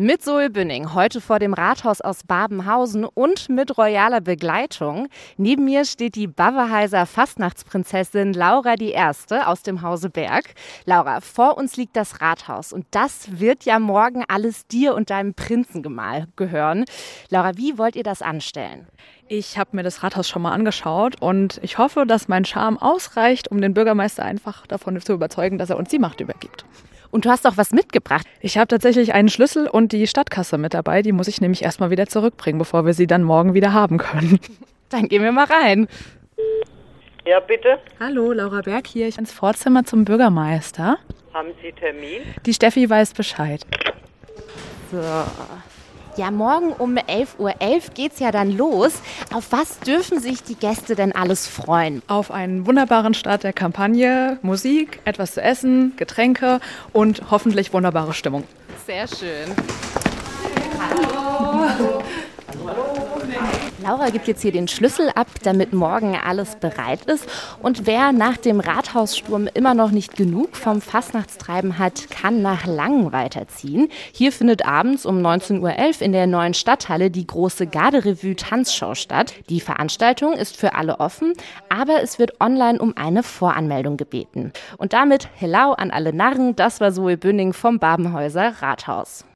Mit Zoe Bünning, heute vor dem Rathaus aus Babenhausen und mit royaler Begleitung. Neben mir steht die Baverheiser Fastnachtsprinzessin Laura Erste aus dem Hause Berg. Laura, vor uns liegt das Rathaus und das wird ja morgen alles dir und deinem Prinzengemahl gehören. Laura, wie wollt ihr das anstellen? Ich habe mir das Rathaus schon mal angeschaut und ich hoffe, dass mein Charme ausreicht, um den Bürgermeister einfach davon zu überzeugen, dass er uns die Macht übergibt. Und du hast auch was mitgebracht. Ich habe tatsächlich einen Schlüssel und die Stadtkasse mit dabei. Die muss ich nämlich erstmal wieder zurückbringen, bevor wir sie dann morgen wieder haben können. Dann gehen wir mal rein. Ja, bitte. Hallo, Laura Berg hier. Ich bin ins Vorzimmer zum Bürgermeister. Haben Sie Termin? Die Steffi weiß Bescheid. So. Ja, morgen um 11.11 Uhr .11 geht's ja dann los. Auf was dürfen sich die Gäste denn alles freuen? Auf einen wunderbaren Start der Kampagne, Musik, etwas zu essen, Getränke und hoffentlich wunderbare Stimmung. Sehr schön. Hallo. Laura gibt jetzt hier den Schlüssel ab, damit morgen alles bereit ist. Und wer nach dem Rathaussturm immer noch nicht genug vom Fastnachtstreiben hat, kann nach Langen weiterziehen. Hier findet abends um 19.11 Uhr in der neuen Stadthalle die große Garderevue Tanzschau statt. Die Veranstaltung ist für alle offen, aber es wird online um eine Voranmeldung gebeten. Und damit Hello an alle Narren, das war Zoe Bünning vom Babenhäuser Rathaus.